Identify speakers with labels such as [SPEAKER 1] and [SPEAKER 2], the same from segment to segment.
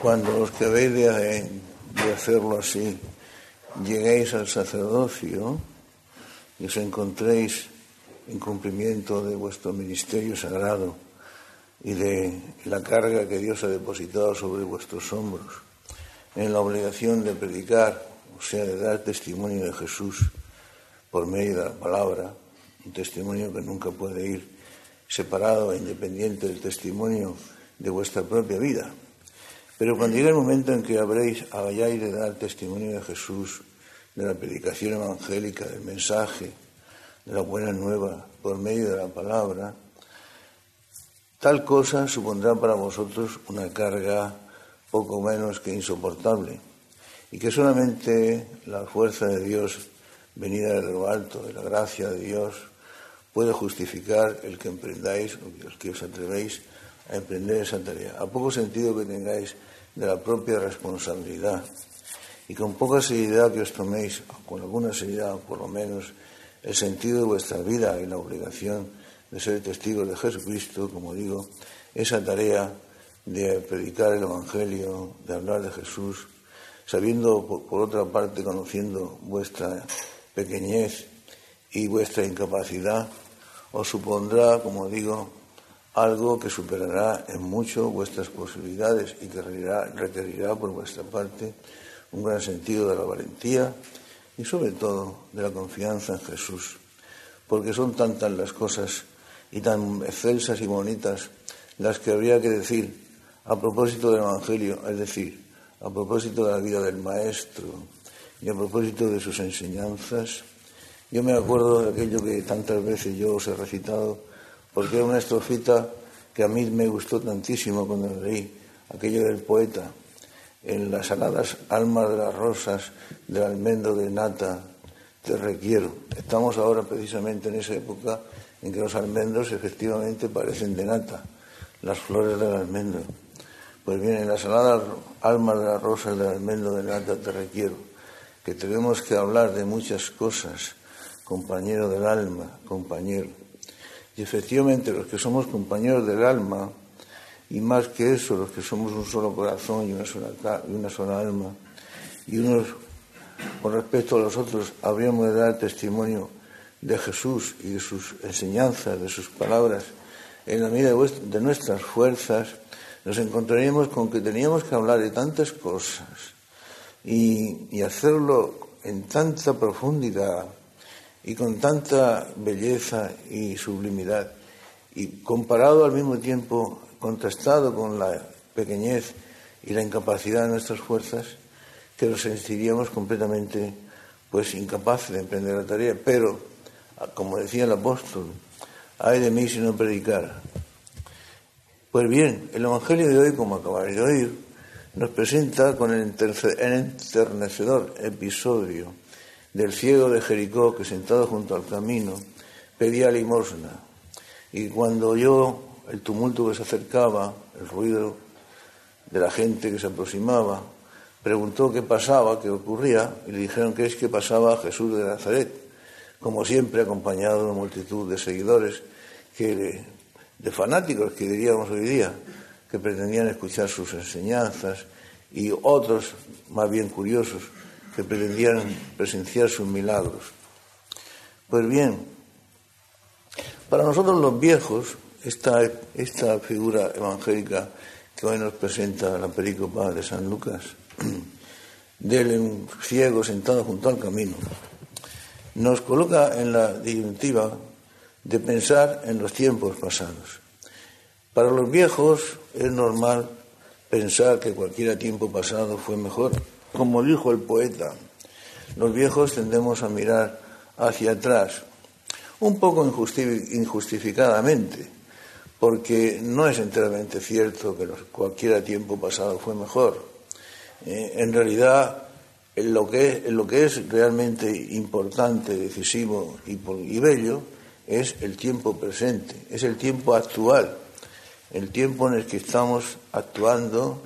[SPEAKER 1] cuando los que habéis de, hacerlo así lleguéis al sacerdocio y os encontréis en cumplimiento de vuestro ministerio sagrado y de la carga que Dios ha depositado sobre vuestros hombros, en la obligación de predicar, o sea, de dar testimonio de Jesús por medio de la palabra, un testimonio que nunca puede ir separado e independiente del testimonio de vuestra propia vida. Pero cuando llegue el momento en que habréis, de dar testimonio de Jesús, de la predicación evangélica, del mensaje, de la buena nueva, por medio de la palabra, tal cosa supondrá para vosotros una carga poco menos que insoportable, y que solamente la fuerza de Dios venida de lo alto, de la gracia de Dios, puede justificar el que emprendáis o el que os atrevéis a emprender esa tarea. A poco sentido que tengáis de la propia responsabilidad y con poca seriedad que os toméis, con alguna seriedad por lo menos, el sentido de vuestra vida y la obligación de ser testigos de Jesucristo, como digo, esa tarea de predicar el Evangelio, de hablar de Jesús, sabiendo, por, otra parte, conociendo vuestra pequeñez y vuestra incapacidad, os supondrá, como digo, algo que superará en mucho vuestras posibilidades y que requerirá, por vuestra parte un gran sentido de la valentía y sobre todo de la confianza en Jesús, porque son tantas las cosas y tan excelsas y bonitas las que habría que decir a propósito del Evangelio, es decir, a propósito de la vida del Maestro y a propósito de sus enseñanzas. Yo me acuerdo de aquello que tantas veces yo os he recitado porque una estrofita que a mí me gustó tantísimo cuando leí, aquello del poeta, en las aladas almas de las rosas, del almendro de nata, te requiero. Estamos ahora precisamente en esa época en que los almendros efectivamente parecen de nata, las flores del almendro. Pues bien, en las aladas almas de las rosas del almendro de nata te requiero, que tenemos que hablar de muchas cosas, compañero del alma, compañero. Y efectivamente los que somos compañeros del alma, y más que eso, los que somos un solo corazón y una sola, alma, y unos con respecto a los otros habríamos de dar testimonio de Jesús y de sus enseñanzas, de sus palabras, en la medida de nuestras fuerzas, nos encontraríamos con que teníamos que hablar de tantas cosas y hacerlo en tanta profundidad y con tanta belleza y sublimidad, y comparado al mismo tiempo, contrastado con la pequeñez y la incapacidad de nuestras fuerzas, que nos sentiríamos completamente pues incapaces de emprender la tarea. Pero, como decía el apóstol, ay de mí si no predicar. Pues bien, el Evangelio de hoy, como acabáis de oír, nos presenta con el enternecedor episodio del ciego de Jericó que sentado junto al camino pedía limosna. Y cuando oyó el tumulto que se acercaba, el ruido de la gente que se aproximaba, preguntó qué pasaba, qué ocurría, y le dijeron que es que pasaba Jesús de Nazaret, como siempre acompañado de multitud de seguidores, que, de fanáticos que diríamos hoy día, que pretendían escuchar sus enseñanzas, y otros más bien curiosos que pretendían presenciar sus milagros. Pues bien, para nosotros los viejos, esta, esta figura evangélica que hoy nos presenta la pericopa de San Lucas, del ciego sentado junto al camino, nos coloca en la disyuntiva de pensar en los tiempos pasados. Para los viejos es normal pensar que cualquier tiempo pasado fue mejor como dijo el poeta, los viejos tendemos a mirar hacia atrás, un poco injustificadamente, porque no es enteramente cierto que cualquier tiempo pasado fue mejor. Eh, en realidad, lo que, es realmente importante, decisivo y, y bello es el tiempo presente, es el tiempo actual, el tiempo en el que estamos actuando,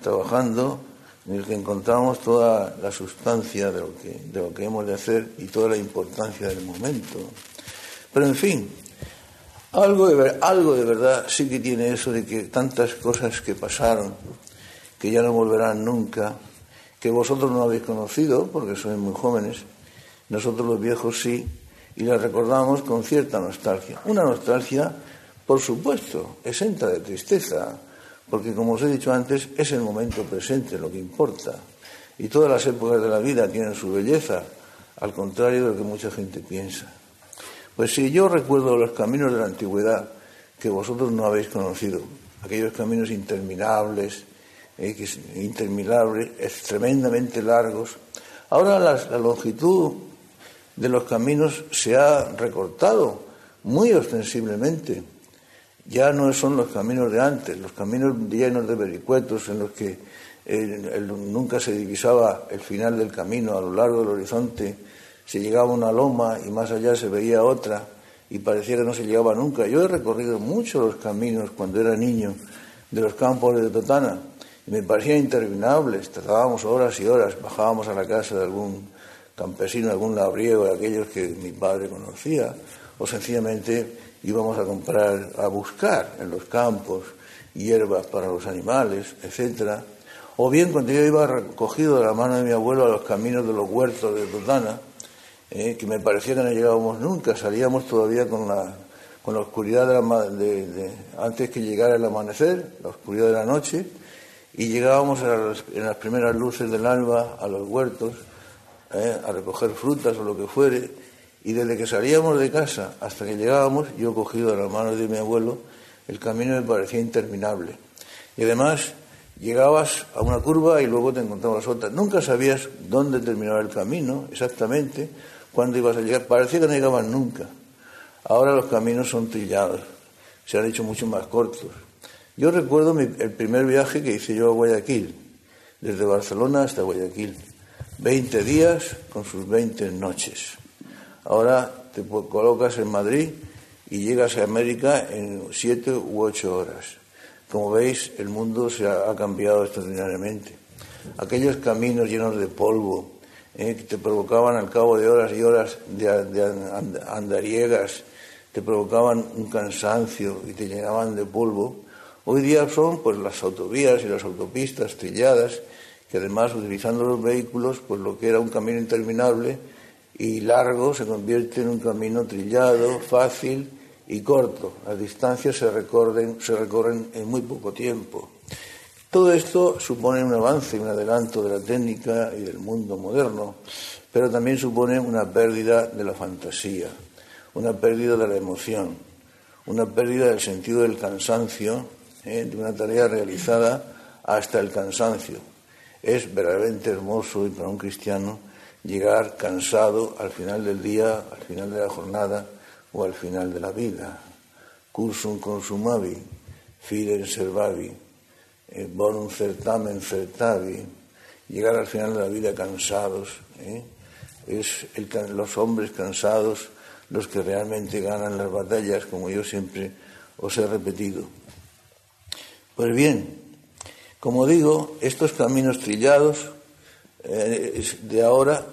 [SPEAKER 1] trabajando en el que encontramos toda la sustancia de lo que, de lo que hemos de hacer y toda la importancia del momento. Pero en fin, algo de, algo de verdad sí que tiene eso de que tantas cosas que pasaron que ya no volverán nunca, que vosotros no habéis conocido porque sois muy jóvenes, nosotros los viejos sí, y las recordamos con cierta nostalgia. Una nostalgia, por supuesto, exenta de tristeza, porque como os he dicho antes, es el momento presente lo que importa. Y todas las épocas de la vida tienen su belleza, al contrario de lo que mucha gente piensa. Pues si yo recuerdo los caminos de la antigüedad que vosotros no habéis conocido, aquellos caminos interminables, eh, interminables, tremendamente largos, ahora la longitud de los caminos se ha recortado muy ostensiblemente. Ya no son los caminos de antes, los caminos llenos de vericuetos en los que nunca se divisaba el final del camino a lo largo del horizonte, se llegaba una loma y más allá se veía otra y parecía que no se llegaba nunca. Yo he recorrido mucho los caminos cuando era niño de los campos de Totana y me parecían interminables, tardábamos horas y horas, bajábamos a la casa de algún campesino, algún labriego de aquellos que mi padre conocía, o sencillamente íbamos a comprar, a buscar en los campos hierbas para los animales, etcétera. O bien cuando yo iba recogido de la mano de mi abuelo a los caminos de los huertos de Totana, eh, que me parecía que no llegábamos nunca, salíamos todavía con la, con la oscuridad de, antes que llegara el amanecer, la oscuridad de la noche, y llegábamos en las primeras luces del alba a los huertos eh, a recoger frutas o lo que fuere, y desde que salíamos de casa hasta que llegábamos, yo cogido de la mano de mi abuelo, el camino me parecía interminable. Y además, Llegabas a una curva y luego te encontrabas otra. Nunca sabías dónde terminaba el camino exactamente, cuándo ibas a llegar. Parecía que no llegaban nunca. Ahora los caminos son trillados, se han hecho mucho más cortos. Yo recuerdo el primer viaje que hice yo a Guayaquil, desde Barcelona hasta Guayaquil. Veinte días con sus veinte noches. Ahora te colocas en Madrid y llegas a América en siete u ocho horas. Como veis, el mundo se ha, cambiado extraordinariamente. Aquellos caminos llenos de polvo eh, que te provocaban al cabo de horas y horas de, andariegas, te provocaban un cansancio y te llenaban de polvo, hoy día son pues las autovías y las autopistas trilladas, que además utilizando los vehículos, pues lo que era un camino interminable y largo se convierte en un camino trillado, fácil y corto. Las distancias se recorren, se recorren en muy poco tiempo. Todo esto supone un avance, un adelanto de la técnica y del mundo moderno, pero también supone una pérdida de la fantasía, una pérdida de la emoción, una pérdida del sentido del cansancio, ¿eh? de una tarea realizada hasta el cansancio. Es verdaderamente hermoso y para un cristiano llegar cansado al final del día, al final de la jornada, o al final de la vida. Cursum consumavi, fidel servavi, eh, bonum certamen certavi, llegar al final de la vida cansados. ¿eh? Es los hombres cansados los que realmente ganan las batallas, como yo siempre os he repetido. Pues bien, como digo, estos caminos trillados eh, de ahora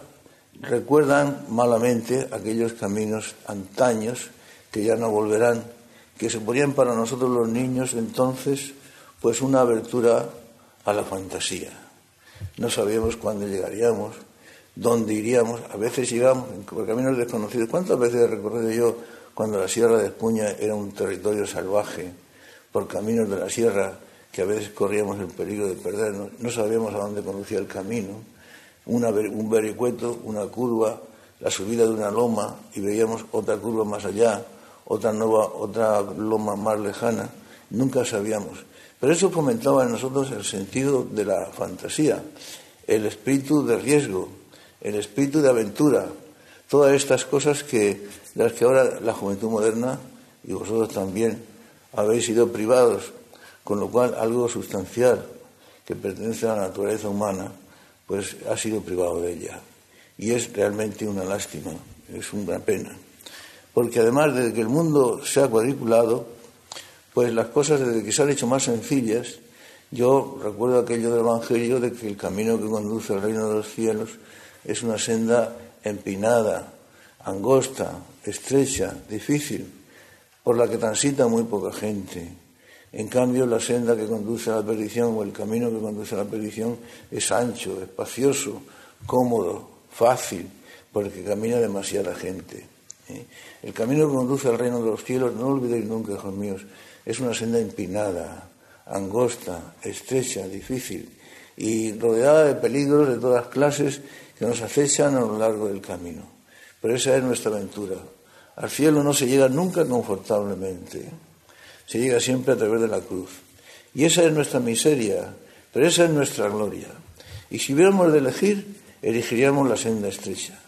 [SPEAKER 1] recuerdan malamente aquellos caminos antaños que ya no volverán, que se ponían para nosotros los niños entonces pues una abertura a la fantasía. No sabíamos cuándo llegaríamos, dónde iríamos, a veces llegamos por caminos desconocidos. ¿Cuántas veces he recorrido yo cuando la Sierra de Espuña era un territorio salvaje, por caminos de la sierra que a veces corríamos el peligro de perdernos, no sabíamos a dónde conducía el camino? Un vericueto, una curva, la subida de una loma y veíamos otra curva más allá, otra nueva, otra loma más lejana, nunca sabíamos. Pero eso fomentaba en nosotros el sentido de la fantasía, el espíritu de riesgo, el espíritu de aventura, todas estas cosas que las que ahora la juventud moderna y vosotros también habéis sido privados, con lo cual algo sustancial que pertenece a la naturaleza humana pues ha sido privado de ella. Y es realmente una lástima, es una pena. Porque además, desde que el mundo se ha cuadriculado, pues las cosas desde que se han hecho más sencillas, yo recuerdo aquello del Evangelio de que el camino que conduce al reino de los cielos es una senda empinada, angosta, estrecha, difícil, por la que transita muy poca gente. En cambio, la senda que conduce a la perdición o el camino que conduce a la perdición es ancho, espacioso, cómodo, fácil, porque camina demasiada gente. ¿eh? El camino que conduce al reino de los cielos, no olvidéis nunca, hijos míos, es una senda empinada, angosta, estrecha, difícil y rodeada de peligros de todas clases que nos acechan a lo largo del camino. Pero esa es nuestra aventura. Al cielo no se llega nunca confortablemente se llega siempre a través de la cruz. Y esa es nuestra miseria, pero esa es nuestra gloria. Y si hubiéramos de elegir, elegiríamos la senda estrecha.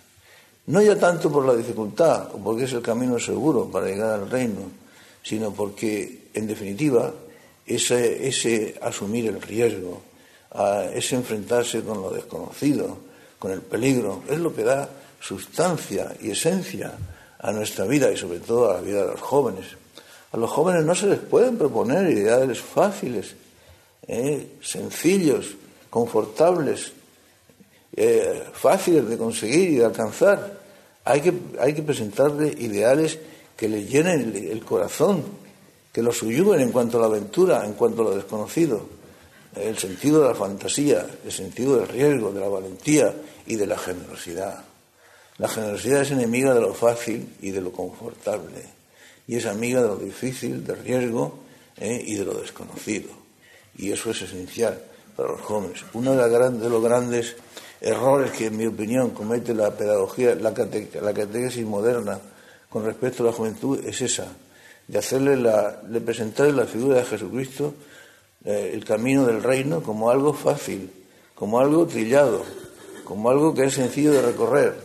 [SPEAKER 1] No ya tanto por la dificultad o porque es el camino seguro para llegar al reino, sino porque, en definitiva, ese, ese asumir el riesgo, ese enfrentarse con lo desconocido, con el peligro, es lo que da sustancia y esencia a nuestra vida y sobre todo a la vida de los jóvenes. A los jóvenes no se les pueden proponer ideales fáciles, eh, sencillos, confortables, eh, fáciles de conseguir y de alcanzar. Hay que, hay que presentarles ideales que les llenen el, corazón, que los subyuguen en cuanto a la aventura, en cuanto a lo desconocido, el sentido de la fantasía, el sentido del riesgo, de la valentía y de la generosidad. La generosidad es enemiga de lo fácil y de lo confortable y es amiga de lo difícil, del riesgo eh, y de lo desconocido. Y eso es esencial para los jóvenes. Uno de, los grandes errores que, en mi opinión, comete la pedagogía, la, catequesis moderna con respecto a la juventud es esa, de hacerle la, de presentarle la figura de Jesucristo, eh, el camino del reino, como algo fácil, como algo trillado, como algo que es sencillo de recorrer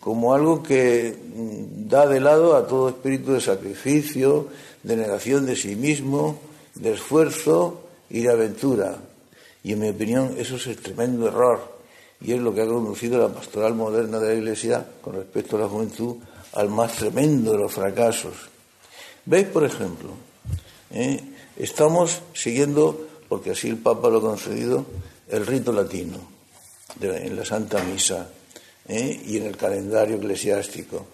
[SPEAKER 1] como algo que mm, da de lado a todo espíritu de sacrificio, de negación de sí mismo, de esfuerzo y de aventura. Y en mi opinión eso es el tremendo error y es lo que ha conducido la pastoral moderna de la Iglesia con respecto a la juventud al más tremendo de los fracasos. ¿Veis, por ejemplo? ¿Eh? Estamos siguiendo, porque así el Papa lo ha concedido, el rito latino en la Santa Misa ¿eh? y en el calendario eclesiástico.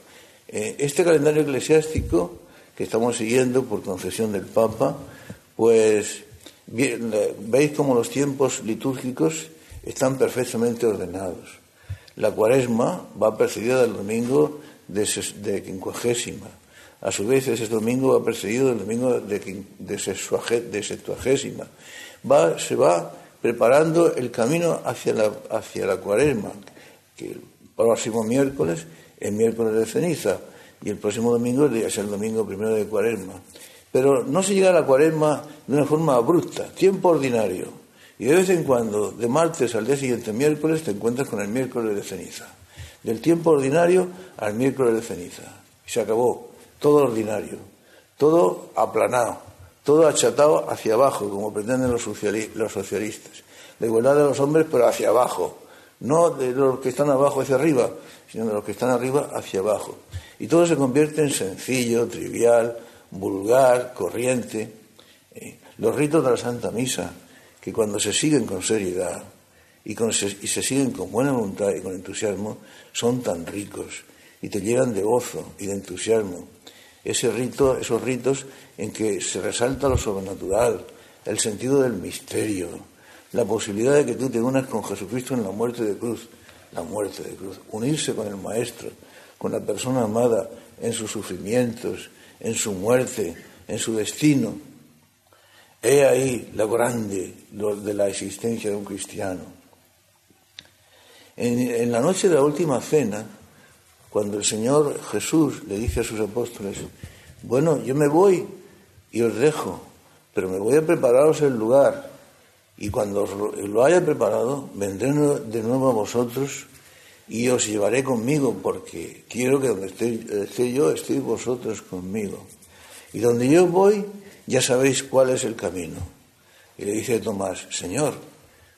[SPEAKER 1] Eh, este calendario eclesiástico que estamos siguiendo por concesión del Papa, pues veis como los tiempos litúrgicos están perfectamente ordenados. La cuaresma va precedida del domingo de, quincuagésima. A su vez, ese domingo va precedido del domingo de, de, septuagésima. Se va preparando el camino hacia la, hacia la cuaresma, que próximo miércoles el miércoles de ceniza y el próximo domingo es el domingo primero de cuaresma. Pero no se llega a la cuaresma de una forma abrupta, tiempo ordinario. Y de vez en cuando, de martes al día siguiente, miércoles, te encuentras con el miércoles de ceniza. Del tiempo ordinario al miércoles de ceniza. Se acabó. Todo ordinario. Todo aplanado. Todo achatado hacia abajo, como pretenden los, socialistas. La igualdad de los hombres, pero hacia abajo no de los que están abajo hacia arriba, sino de los que están arriba hacia abajo. Y todo se convierte en sencillo, trivial, vulgar, corriente. Eh, los ritos de la Santa Misa, que cuando se siguen con seriedad y, y se siguen con buena voluntad y con entusiasmo, son tan ricos y te llenan de gozo y de entusiasmo. Ese rito, esos ritos en que se resalta lo sobrenatural, el sentido del misterio, la posibilidad de que tú te unas con Jesucristo en la muerte de cruz, la muerte de cruz, unirse con el Maestro, con la persona amada en sus sufrimientos, en su muerte, en su destino. He ahí la grande de la existencia de un cristiano. En, en la noche de la última cena, cuando el Señor Jesús le dice a sus apóstoles, bueno, yo me voy y os dejo, pero me voy a prepararos el lugar y cuando lo haya preparado, vendré de nuevo a vosotros y os llevaré conmigo, porque quiero que donde esté, yo, estéis vosotros conmigo. Y donde yo voy, ya sabéis cuál es el camino. Y le dice Tomás, Señor,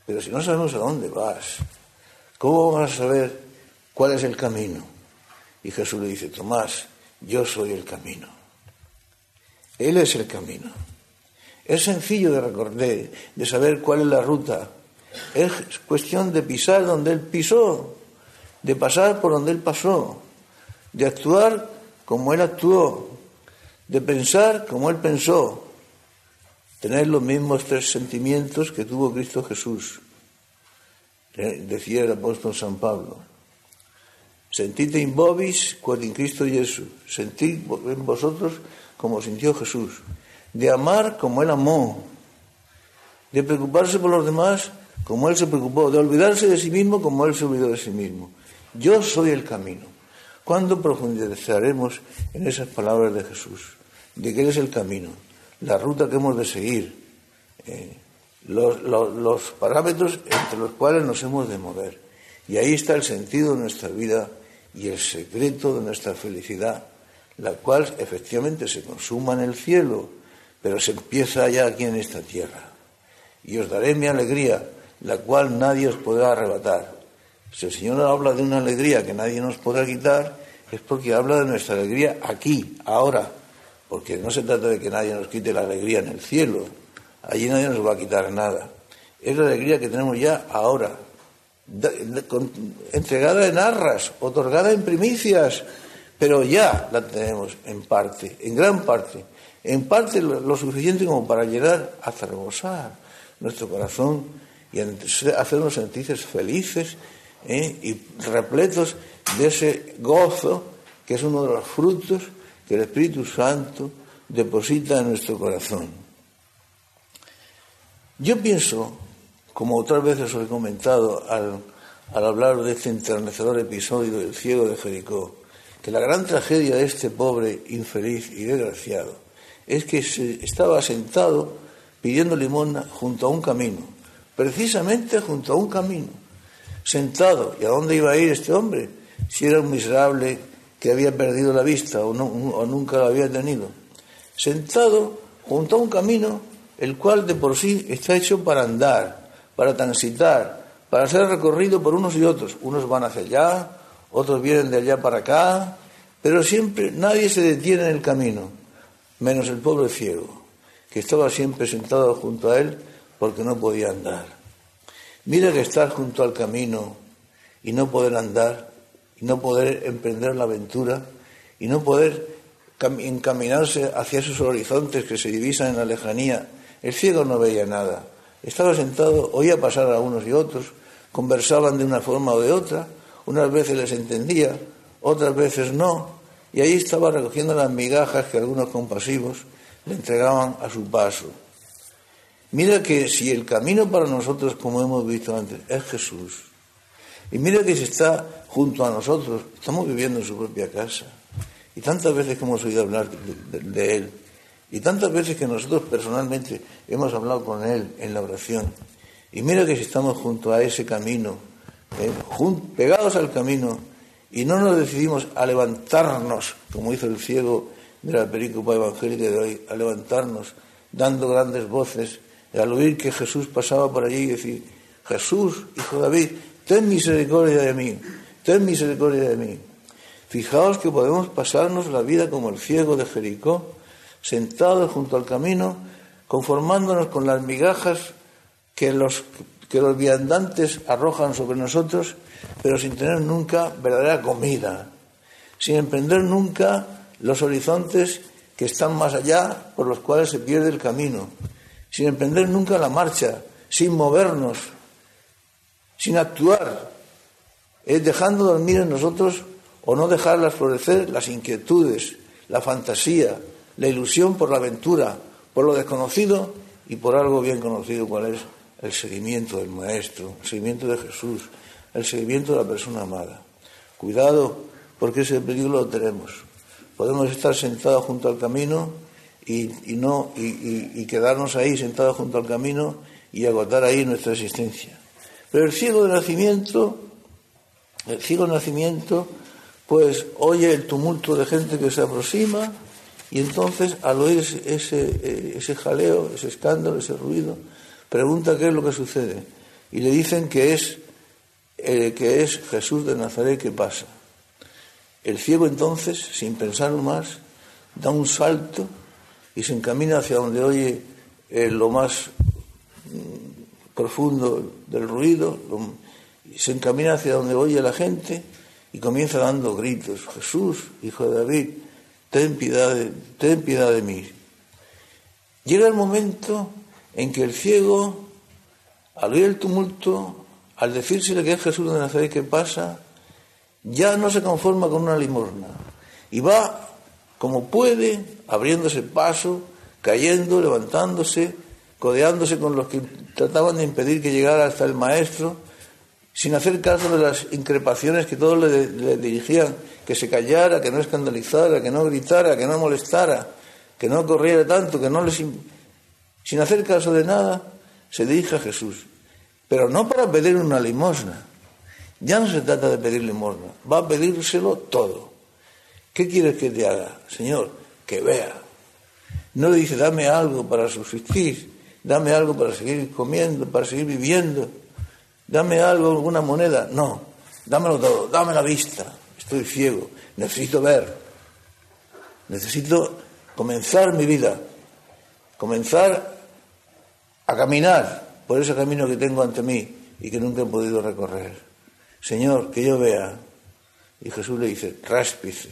[SPEAKER 1] pero si no sabemos a dónde vas, ¿cómo vamos a saber cuál es el camino? Y Jesús le dice, Tomás, yo soy el camino. Él es el camino. Es sencillo de recordar, de saber cuál es la ruta. Es cuestión de pisar donde Él pisó, de pasar por donde Él pasó, de actuar como Él actuó, de pensar como Él pensó. tener los mismos tres sentimientos que tuvo Cristo Jesús, eh, decía el apóstol San Pablo. Sentite in vobis quod in Cristo Jesús. Sentid en vosotros como sintió Jesús. De amar como Él amó. De preocuparse por los demás como Él se preocupó. De olvidarse de sí mismo como Él se olvidó de sí mismo. Yo soy el camino. ¿Cuándo profundizaremos en esas palabras de Jesús? De que Él es el camino, la ruta que hemos de seguir, eh, los, los parámetros entre los cuales nos hemos de mover. Y ahí está el sentido de nuestra vida y el secreto de nuestra felicidad, la cual efectivamente se consuma en el cielo, pero se empieza ya aquí en esta tierra. Y os daré mi alegría, la cual nadie os podrá arrebatar. Si el Señor habla de una alegría que nadie nos podrá quitar, es porque habla de nuestra alegría aquí, ahora, porque no se trata de que nadie nos quite la alegría en el cielo, allí nadie nos va a quitar nada. Es la alegría que tenemos ya ahora, entregada en arras, otorgada en primicias, pero ya la tenemos en parte, en gran parte, en parte lo, suficiente como para llegar hasta rebosar nuestro corazón y hacernos sentir felices ¿eh? y repletos de ese gozo que es uno de los frutos que el Espíritu Santo deposita en nuestro corazón. Yo pienso, como otras veces os he comentado al, hablar de este enternecedor episodio del ciego de Jericó, que la gran tragedia de este pobre, infeliz y desgraciado es que estaba sentado pidiendo limosna junto a un camino, precisamente junto a un camino sentado. ¿Y a dónde iba a ir este hombre? Si era un miserable que había perdido la vista o, nunca la había tenido. Sentado junto a un camino el cual de por sí está hecho para andar, para transitar, para ser recorrido por unos y otros. Unos van hacia allá, otros vienen de allá para acá, pero siempre nadie se detiene en el camino, menos el pobre ciego, que estaba siempre sentado junto a él porque no podía andar. Mira que estar junto al camino y no poder andar, y no poder emprender la aventura, y no poder encaminarse hacia esos horizontes que se divisan en la lejanía. El ciego no veía nada. Estaba sentado, oía pasar a unos y otros, conversaban de una forma o de otra, unas veces les entendía, otras veces no, y ahí estaba recogiendo las migajas que algunos compasivos le entregaban a su paso. Mira que si el camino para nosotros, como hemos visto antes, es Jesús, y mira que si está junto a nosotros, estamos viviendo en su propia casa, y tantas veces que hemos oído hablar de, Él, y tantas veces que nosotros personalmente hemos hablado con Él en la oración, y mira que si estamos junto a ese camino, eh, pegados al camino, y no nos decidimos a levantarnos, como hizo el ciego de la película evangélica de hoy, a levantarnos dando grandes voces al oír que Jesús pasaba por allí y decir, Jesús, hijo de David, ten misericordia de mí, ten misericordia de mí. Fijaos que podemos pasarnos la vida como el ciego de Jericó, sentados junto al camino, conformándonos con las migajas que los, que los viandantes arrojan sobre nosotros, pero sin tener nunca verdadera comida, sin emprender nunca los horizontes que están más allá por los cuales se pierde el camino, sin emprender nunca la marcha, sin movernos, sin actuar, es dejando dormir en nosotros o no dejarlas florecer las inquietudes, la fantasía, la ilusión por la aventura, por lo desconocido y por algo bien conocido, cuál es el seguimiento del Maestro, el seguimiento de Jesús, el seguimiento de la persona amada. Cuidado, porque ese peligro lo tenemos. Podemos estar sentados junto al camino y, no, y, quedarnos ahí sentados junto al camino y agotar ahí nuestra existencia. Pero el ciego de nacimiento, el ciego de nacimiento, pues oye el tumulto de gente que se aproxima y entonces al oír ese, ese, jaleo, ese escándalo, ese ruido, pregunta qué es lo que sucede y le dicen que es, eh, que es Jesús de Nazaret que pasa. El ciego entonces, sin pensar más, da un salto y se encamina hacia donde oye eh, lo más mm, profundo del ruido, se encamina hacia donde oye la gente y comienza dando gritos, Jesús, hijo de David, ten piedad ten piedad de mí. Llega el momento en que el ciego, al oír el tumulto, al decírsele que es Jesús de Nazaret que pasa, ya no se conforma con una limosna. Y va como puede, abriéndose paso, cayendo, levantándose, codeándose con los que trataban de impedir que llegara hasta el maestro, sin hacer caso de las increpaciones que todos le, dirigían, que se callara, que no escandalizara, que no gritara, que no molestara, que no corriera tanto, que no les... Sin hacer caso de nada, se dirige a Jesús. Pero no para pedir una limosna. Ya no se trata de pedir limosna, va a pedírselo todo. ¿Qué quieres que te haga? Señor, que vea. No le dice, dame algo para subsistir, dame algo para seguir comiendo, para seguir viviendo, dame algo, alguna moneda. No, dámelo todo, dame la vista. Estoy ciego, necesito ver. Necesito comenzar mi vida, comenzar a caminar por ese camino que tengo ante mí y que nunca he podido recorrer. Señor, que yo vea. Y Jesús le dice, ráspice,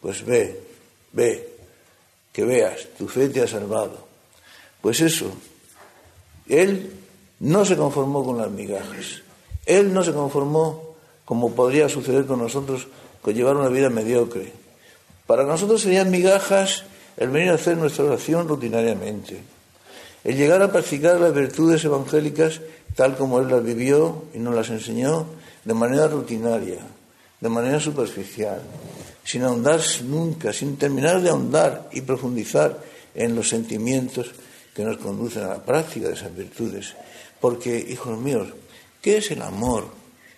[SPEAKER 1] pues ve, ve, que veas, tu fe te ha salvado. Pues eso, él no se conformó con las migajas, él no se conformó como podría suceder con nosotros con llevar una vida mediocre. Para nosotros serían migajas el venir a hacer nuestra oración rutinariamente el llegar a practicar las virtudes evangélicas tal como Él las vivió y nos las enseñó de manera rutinaria, de manera superficial, sin ahondar nunca, sin terminar de ahondar y profundizar en los sentimientos que nos conducen a la práctica de esas virtudes. Porque, hijos míos, ¿qué es el amor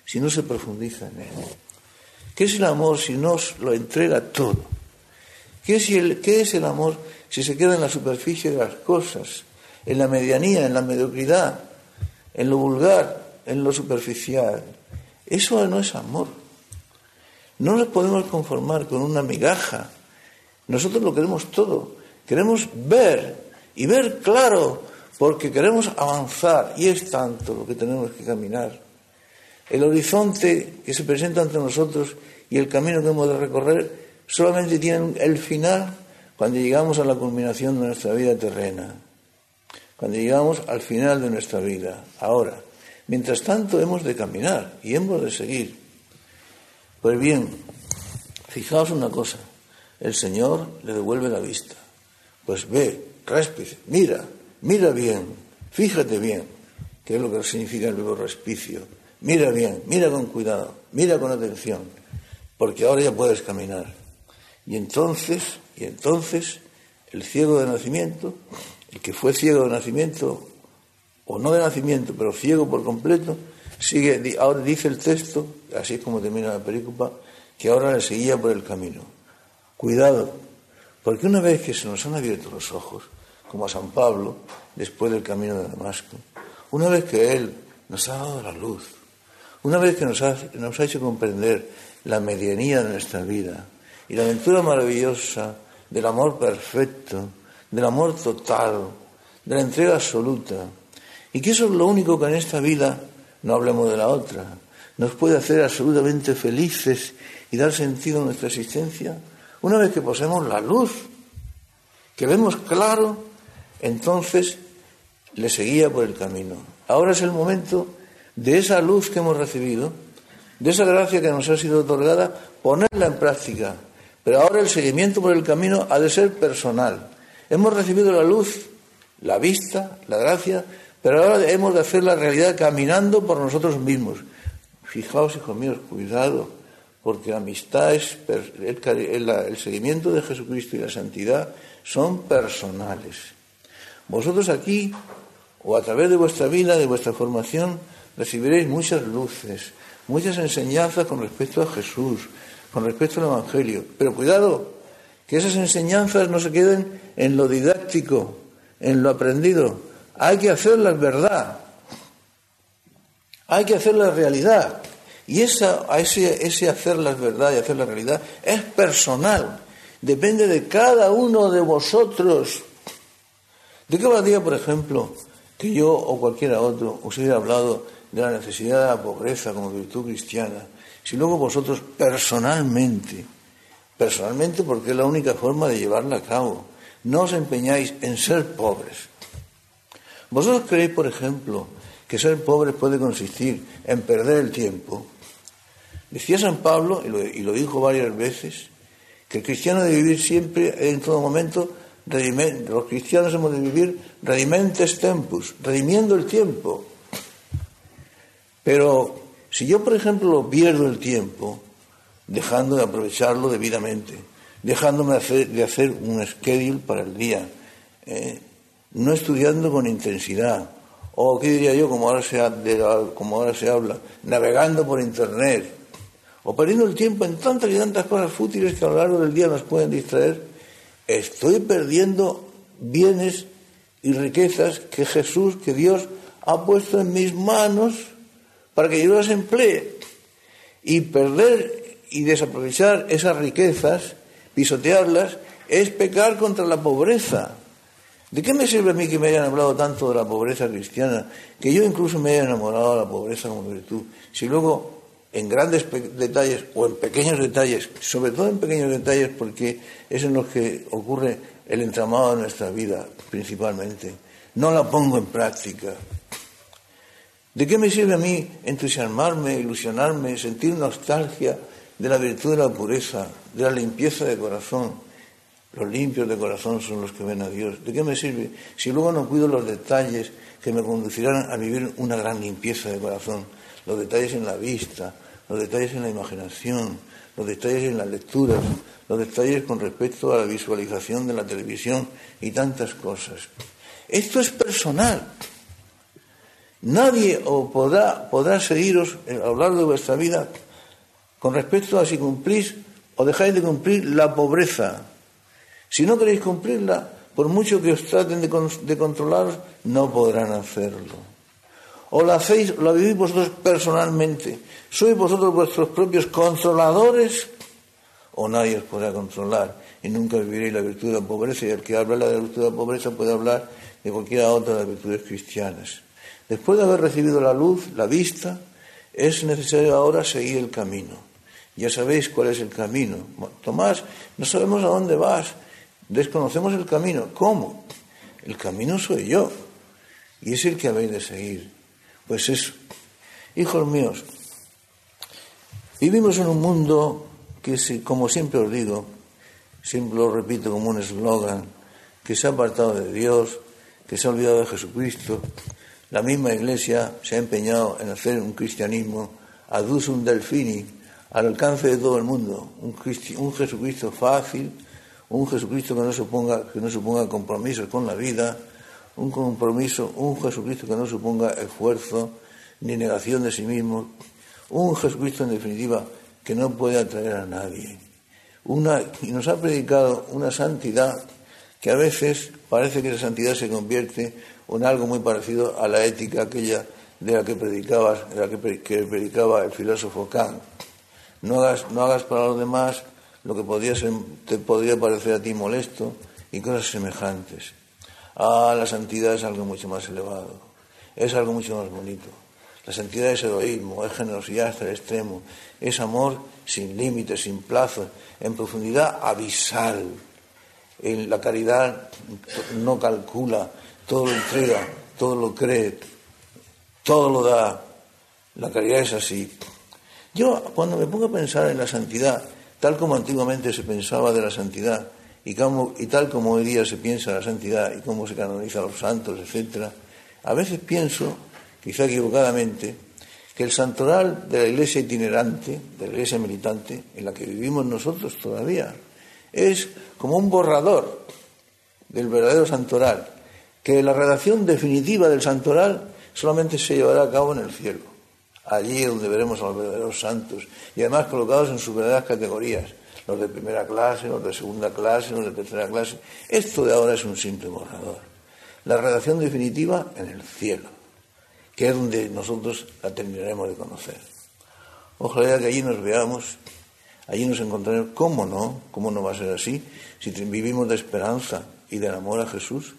[SPEAKER 1] si no se profundiza en él? ¿Qué es el amor si no lo entrega todo? ¿Qué es, el, ¿Qué es el amor si se queda en la superficie de las cosas? en la medianía, en la mediocridad, en lo vulgar, en lo superficial. Eso no es amor. No nos podemos conformar con una migaja. Nosotros lo queremos todo. Queremos ver y ver claro porque queremos avanzar y es tanto lo que tenemos que caminar. El horizonte que se presenta ante nosotros y el camino que hemos de recorrer solamente tienen el final cuando llegamos a la culminación de nuestra vida terrena cuando llegamos al final de nuestra vida. Ahora, mientras tanto hemos de caminar y hemos de seguir. Pues bien, fijaos una cosa, el Señor le devuelve la vista. Pues ve, respice, mira, mira bien, fíjate bien, que es lo que significa el verbo respicio. Mira bien, mira con cuidado, mira con atención, porque ahora ya puedes caminar. Y entonces, y entonces, el ciego de nacimiento el que fue ciego de nacimiento, o no de nacimiento, pero ciego por completo, sigue, ahora dice el texto, así es como termina la película, que ahora le seguía por el camino. Cuidado, porque una vez que se nos han abierto los ojos, como a San Pablo, después del camino de Damasco, una vez que Él nos ha dado la luz, una vez que nos ha, nos ha hecho comprender la medianía de nuestra vida y la aventura maravillosa del amor perfecto, del amor total, de la entrega absoluta. Y que eso es lo único que en esta vida, no hablemos de la otra, nos puede hacer absolutamente felices y dar sentido a nuestra existencia. Una vez que poseemos la luz, que vemos claro, entonces le seguía por el camino. Ahora es el momento de esa luz que hemos recibido, de esa gracia que nos ha sido otorgada, ponerla en práctica. Pero ahora el seguimiento por el camino ha de ser personal. Hemos recibido la luz, la vista, la gracia, pero ahora hemos de hacer la realidad caminando por nosotros mismos. Fijaos, hijos míos, cuidado, porque la amistad es el, seguimiento de Jesucristo y la santidad son personales. Vosotros aquí, o a través de vuestra vida, de vuestra formación, recibiréis muchas luces, muchas enseñanzas con respecto a Jesús, con respecto al Evangelio. Pero cuidado, que esas enseñanzas no se queden en lo didáctico, en lo aprendido. Hay que hacerlas verdad. Hay que hacerlas realidad. Y esa, ese, ese hacerlas verdad y hacerlas realidad es personal. Depende de cada uno de vosotros. ¿De qué valdría, por ejemplo, que yo o cualquiera otro os hubiera hablado de la necesidad de la pobreza como virtud cristiana, si luego vosotros personalmente personalmente porque es la única forma de llevarla a cabo. no os empeñáis en ser pobres. ¿Vosotros creéis, por ejemplo, que ser pobre puede consistir en perder el tiempo? Decía San Pablo, y lo, dijo varias veces, que el cristiano debe vivir siempre, en todo momento, los cristianos hemos de vivir redimentes tempus, redimiendo el tiempo. Pero si yo, por ejemplo, pierdo el tiempo, dejando de aprovecharlo debidamente, dejándome de hacer un schedule para el día, eh, no estudiando con intensidad, o qué diría yo, como ahora, se, como ahora se habla, navegando por Internet, o perdiendo el tiempo en tantas y tantas cosas fútiles que a lo largo del día nos pueden distraer, estoy perdiendo bienes y riquezas que Jesús, que Dios ha puesto en mis manos para que yo las emplee. Y perder y desaprovechar esas riquezas, pisotearlas, es pecar contra la pobreza. ¿De qué me sirve a mí que me hayan hablado tanto de la pobreza cristiana, que yo incluso me haya enamorado de la pobreza como virtud, si luego en grandes detalles o en pequeños detalles, sobre todo en pequeños detalles porque es en los que ocurre el entramado de nuestra vida principalmente. No la pongo en práctica. ¿De qué me sirve a mí entusiasmarme, ilusionarme, sentir nostalgia de la virtud de la pureza, de la limpieza de corazón? Los limpios de corazón son los que ven a Dios. ¿De qué me sirve si luego no cuido los detalles que me conducirán a vivir una gran limpieza de corazón? los detalles en la vista, los detalles en la imaginación, los detalles en las lecturas, los detalles con respecto a la visualización de la televisión y tantas cosas. Esto es personal. Nadie podrá, seguiros a lo largo de vuestra vida con respecto a si cumplís o dejáis de cumplir la pobreza. Si no queréis cumplirla, por mucho que os traten de, de controlaros, no podrán hacerlo o la hacéis, la vivís vosotros personalmente. ¿Sois vosotros vuestros propios controladores? O nadie os podrá controlar y nunca viviréis la virtud de la pobreza. Y el que habla de la virtud de la pobreza puede hablar de cualquiera otra de las virtudes cristianas. Después de haber recibido la luz, la vista, es necesario ahora seguir el camino. Ya sabéis cuál es el camino. Tomás, no sabemos a dónde vas, desconocemos el camino. ¿Cómo? El camino soy yo y es el que habéis de seguir. Pues eso. Hijos míos, vivimos en un mundo que, como siempre os digo, siempre lo repito como un eslogan, que se ha apartado de Dios, que se ha olvidado de Jesucristo. La misma Iglesia se ha empeñado en hacer un cristianismo adus un delfini, al alcance de todo el mundo, un, un Jesucristo fácil, un Jesucristo que no suponga, que no suponga compromisos con la vida, un compromiso, un Jesucristo que no suponga esfuerzo ni negación de sí mismo, un Jesucristo en definitiva que no puede atraer a nadie. Una, y nos ha predicado una santidad que a veces parece que esa santidad se convierte en algo muy parecido a la ética aquella de la que predicabas, de la que, predicaba el filósofo Kant. No hagas, no hagas para los demás lo que podría te podría parecer a ti molesto y cosas semejantes. Ah, la santidad es algo mucho más elevado, es algo mucho más bonito. La santidad es egoísmo, es generosidad hasta el extremo, es amor sin límites, sin plazos, en profundidad abisal. En la caridad no calcula, todo lo entrega, todo lo cree, todo lo da. La caridad es así. Yo cuando me pongo a pensar en la santidad, tal como antiguamente se pensaba de la santidad, y, tal como hoy día se piensa la santidad y cómo se canoniza a los santos, etc., a veces pienso, quizá equivocadamente, que el santoral de la iglesia itinerante, de la iglesia militante, en la que vivimos nosotros todavía, es como un borrador del verdadero santoral, que la redacción definitiva del santoral solamente se llevará a cabo en el cielo, allí donde veremos a los verdaderos santos, y además colocados en sus verdaderas categorías, los de primera clase, los de segunda clase, los de tercera clase. Esto de ahora es un simple borrador. La redacción definitiva en el cielo, que es donde nosotros la terminaremos de conocer. Ojalá que allí nos veamos, allí nos encontraremos. ¿Cómo no? ¿Cómo no va a ser así? Si vivimos de esperanza y del amor a Jesús.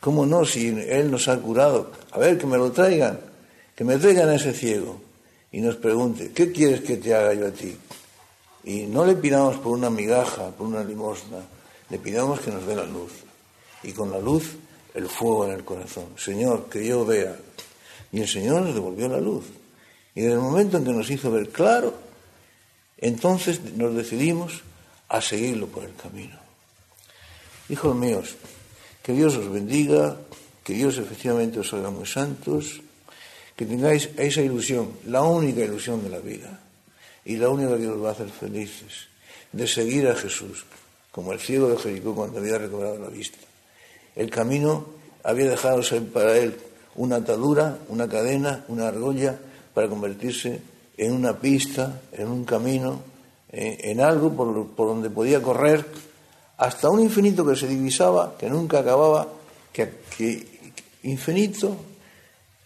[SPEAKER 1] ¿Cómo no? Si Él nos ha curado. A ver, que me lo traigan, que me traigan a ese ciego y nos pregunte, ¿qué quieres que te haga yo a ti? Y no le pidamos por una migaja, por una limosna, le pidamos que nos dé la luz. Y con la luz, el fuego en el corazón. Señor, que yo vea. Y el Señor nos devolvió la luz. Y desde el momento en que nos hizo ver claro, entonces nos decidimos a seguirlo por el camino. Hijos míos, que Dios os bendiga, que Dios efectivamente os haga muy santos, que tengáis esa ilusión, la única ilusión de la vida, y la única que os va a hacer felices, de seguir a Jesús, como el ciego de Jericó cuando había recobrado la vista. El camino había dejado ser para él una atadura, una cadena, una argolla, para convertirse en una pista, en un camino, en, algo por, por, donde podía correr hasta un infinito que se divisaba, que nunca acababa, que, infinito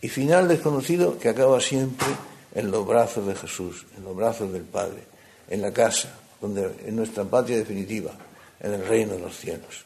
[SPEAKER 1] y final desconocido que acaba siempre en los brazos de Jesús, en los brazos del Padre, en la casa, donde en nuestra patria definitiva, en el reino de los cielos.